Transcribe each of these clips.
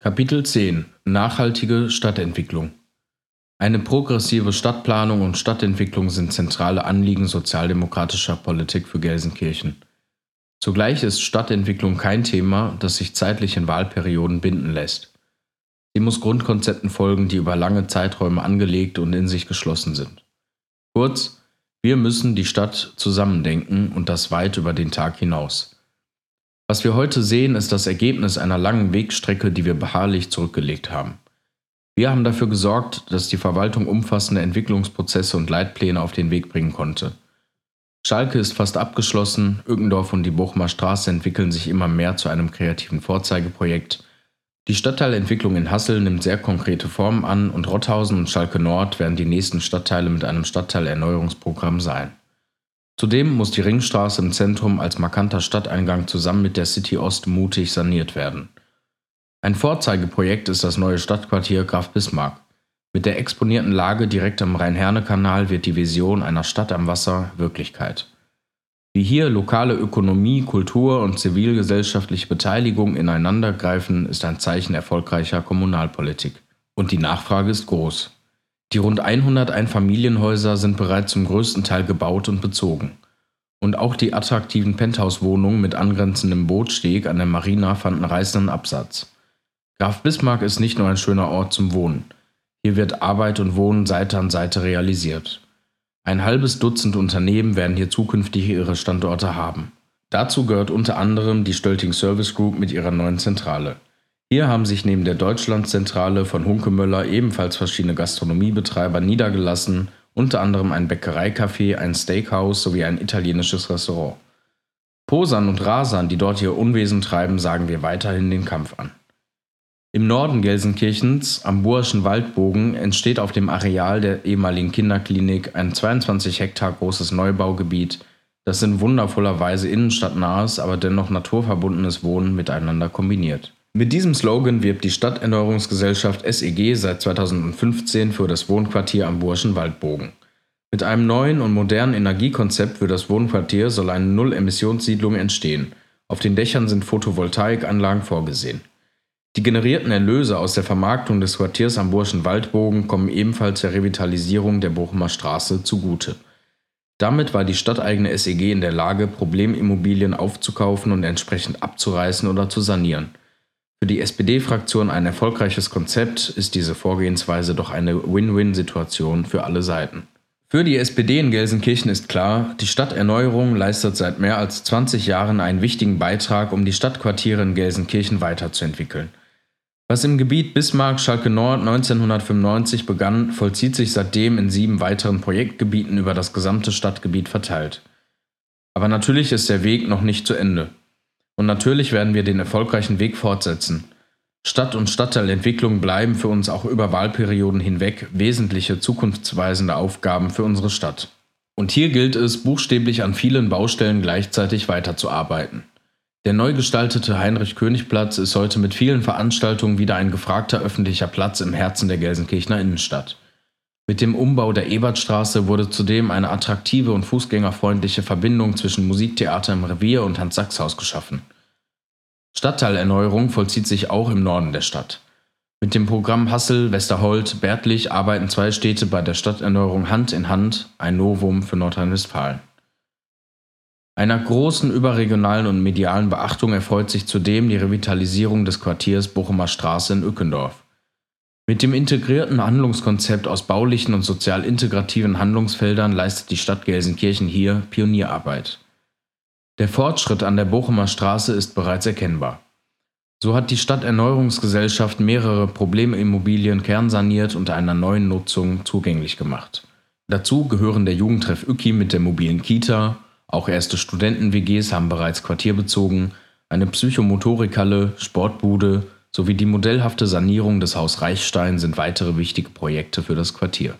Kapitel 10 Nachhaltige Stadtentwicklung Eine progressive Stadtplanung und Stadtentwicklung sind zentrale Anliegen sozialdemokratischer Politik für Gelsenkirchen. Zugleich ist Stadtentwicklung kein Thema, das sich zeitlich in Wahlperioden binden lässt. Sie muss Grundkonzepten folgen, die über lange Zeiträume angelegt und in sich geschlossen sind. Kurz, wir müssen die Stadt zusammendenken und das weit über den Tag hinaus. Was wir heute sehen, ist das Ergebnis einer langen Wegstrecke, die wir beharrlich zurückgelegt haben. Wir haben dafür gesorgt, dass die Verwaltung umfassende Entwicklungsprozesse und Leitpläne auf den Weg bringen konnte. Schalke ist fast abgeschlossen, Ückendorf und die Bochumer Straße entwickeln sich immer mehr zu einem kreativen Vorzeigeprojekt. Die Stadtteilentwicklung in Hassel nimmt sehr konkrete Formen an und Rotthausen und Schalke Nord werden die nächsten Stadtteile mit einem Stadtteilerneuerungsprogramm sein. Zudem muss die Ringstraße im Zentrum als markanter Stadteingang zusammen mit der City Ost mutig saniert werden. Ein Vorzeigeprojekt ist das neue Stadtquartier Graf Bismarck. Mit der exponierten Lage direkt am Rhein-Herne-Kanal wird die Vision einer Stadt am Wasser Wirklichkeit. Wie hier lokale Ökonomie, Kultur und zivilgesellschaftliche Beteiligung ineinandergreifen, ist ein Zeichen erfolgreicher Kommunalpolitik. Und die Nachfrage ist groß. Die rund 100 Einfamilienhäuser sind bereits zum größten Teil gebaut und bezogen. Und auch die attraktiven Penthouse-Wohnungen mit angrenzendem Bootsteg an der Marina fanden reißenden Absatz. Graf Bismarck ist nicht nur ein schöner Ort zum Wohnen. Hier wird Arbeit und Wohnen Seite an Seite realisiert. Ein halbes Dutzend Unternehmen werden hier zukünftig ihre Standorte haben. Dazu gehört unter anderem die Stölting Service Group mit ihrer neuen Zentrale. Hier haben sich neben der Deutschlandzentrale von Hunkemöller ebenfalls verschiedene Gastronomiebetreiber niedergelassen, unter anderem ein Bäckereicafé, ein Steakhouse sowie ein italienisches Restaurant. Posan und Rasan, die dort ihr Unwesen treiben, sagen wir weiterhin den Kampf an. Im Norden Gelsenkirchens, am Burschen Waldbogen, entsteht auf dem Areal der ehemaligen Kinderklinik ein 22 Hektar großes Neubaugebiet, das in wundervoller Weise innenstadtnahes, aber dennoch naturverbundenes Wohnen miteinander kombiniert. Mit diesem Slogan wirbt die Stadterneuerungsgesellschaft SEG seit 2015 für das Wohnquartier am Burschen Waldbogen. Mit einem neuen und modernen Energiekonzept für das Wohnquartier soll eine Null-Emissionssiedlung entstehen. Auf den Dächern sind Photovoltaikanlagen vorgesehen. Die generierten Erlöse aus der Vermarktung des Quartiers am Burschen Waldbogen kommen ebenfalls der Revitalisierung der Bochumer Straße zugute. Damit war die stadteigene SEG in der Lage, Problemimmobilien aufzukaufen und entsprechend abzureißen oder zu sanieren. Für die SPD-Fraktion ein erfolgreiches Konzept ist diese Vorgehensweise doch eine Win-Win-Situation für alle Seiten. Für die SPD in Gelsenkirchen ist klar, die Stadterneuerung leistet seit mehr als 20 Jahren einen wichtigen Beitrag, um die Stadtquartiere in Gelsenkirchen weiterzuentwickeln. Was im Gebiet Bismarck-Schalke Nord 1995 begann, vollzieht sich seitdem in sieben weiteren Projektgebieten über das gesamte Stadtgebiet verteilt. Aber natürlich ist der Weg noch nicht zu Ende. Und natürlich werden wir den erfolgreichen Weg fortsetzen. Stadt- und Stadtteilentwicklung bleiben für uns auch über Wahlperioden hinweg wesentliche zukunftsweisende Aufgaben für unsere Stadt. Und hier gilt es, buchstäblich an vielen Baustellen gleichzeitig weiterzuarbeiten. Der neu gestaltete Heinrich-König-Platz ist heute mit vielen Veranstaltungen wieder ein gefragter öffentlicher Platz im Herzen der Gelsenkirchener Innenstadt. Mit dem Umbau der Ebertstraße wurde zudem eine attraktive und fußgängerfreundliche Verbindung zwischen Musiktheater im Revier und Hans-Sachs-Haus geschaffen. Stadtteilerneuerung vollzieht sich auch im Norden der Stadt. Mit dem Programm Hassel, Westerhold, Bertlich arbeiten zwei Städte bei der Stadterneuerung Hand in Hand, ein Novum für Nordrhein-Westfalen. Einer großen überregionalen und medialen Beachtung erfreut sich zudem die Revitalisierung des Quartiers Bochumer Straße in Ückendorf. Mit dem integrierten Handlungskonzept aus baulichen und sozial integrativen Handlungsfeldern leistet die Stadt Gelsenkirchen hier Pionierarbeit. Der Fortschritt an der Bochumer Straße ist bereits erkennbar. So hat die Stadterneuerungsgesellschaft mehrere Problemimmobilien kernsaniert und einer neuen Nutzung zugänglich gemacht. Dazu gehören der Jugendtreff Ücki mit der mobilen Kita, auch erste Studenten-WGs haben bereits Quartier bezogen, eine Psychomotorikhalle, Sportbude, sowie die modellhafte Sanierung des Haus Reichstein sind weitere wichtige Projekte für das Quartier.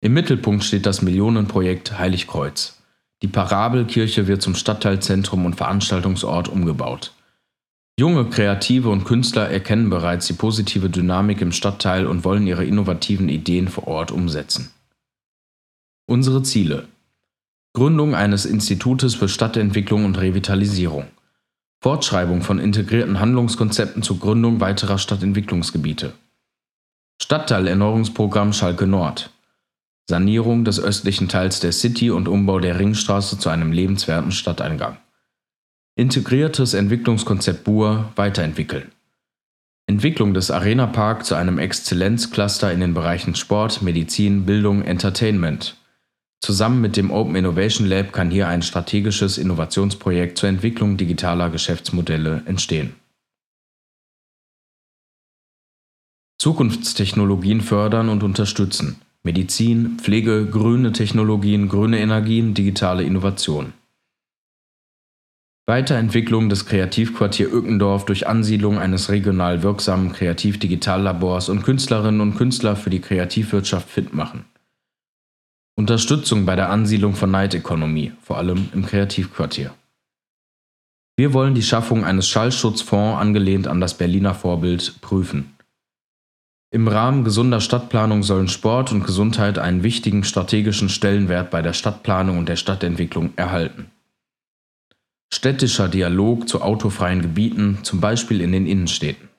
Im Mittelpunkt steht das Millionenprojekt Heiligkreuz. Die Parabelkirche wird zum Stadtteilzentrum und Veranstaltungsort umgebaut. Junge Kreative und Künstler erkennen bereits die positive Dynamik im Stadtteil und wollen ihre innovativen Ideen vor Ort umsetzen. Unsere Ziele Gründung eines Institutes für Stadtentwicklung und Revitalisierung Fortschreibung von integrierten Handlungskonzepten zur Gründung weiterer Stadtentwicklungsgebiete. Stadtteilerneuerungsprogramm Schalke Nord. Sanierung des östlichen Teils der City und Umbau der Ringstraße zu einem lebenswerten Stadteingang. Integriertes Entwicklungskonzept Bur weiterentwickeln. Entwicklung des Arena Park zu einem Exzellenzcluster in den Bereichen Sport, Medizin, Bildung, Entertainment. Zusammen mit dem Open Innovation Lab kann hier ein strategisches Innovationsprojekt zur Entwicklung digitaler Geschäftsmodelle entstehen. Zukunftstechnologien fördern und unterstützen. Medizin, Pflege, grüne Technologien, grüne Energien, digitale Innovation. Weiterentwicklung des Kreativquartier Ückendorf durch Ansiedlung eines regional wirksamen Kreativ-Digitallabors und Künstlerinnen und Künstler für die Kreativwirtschaft fit machen. Unterstützung bei der Ansiedlung von Night Economy, vor allem im Kreativquartier. Wir wollen die Schaffung eines Schallschutzfonds angelehnt an das Berliner Vorbild prüfen. Im Rahmen gesunder Stadtplanung sollen Sport und Gesundheit einen wichtigen strategischen Stellenwert bei der Stadtplanung und der Stadtentwicklung erhalten. Städtischer Dialog zu autofreien Gebieten, zum Beispiel in den Innenstädten.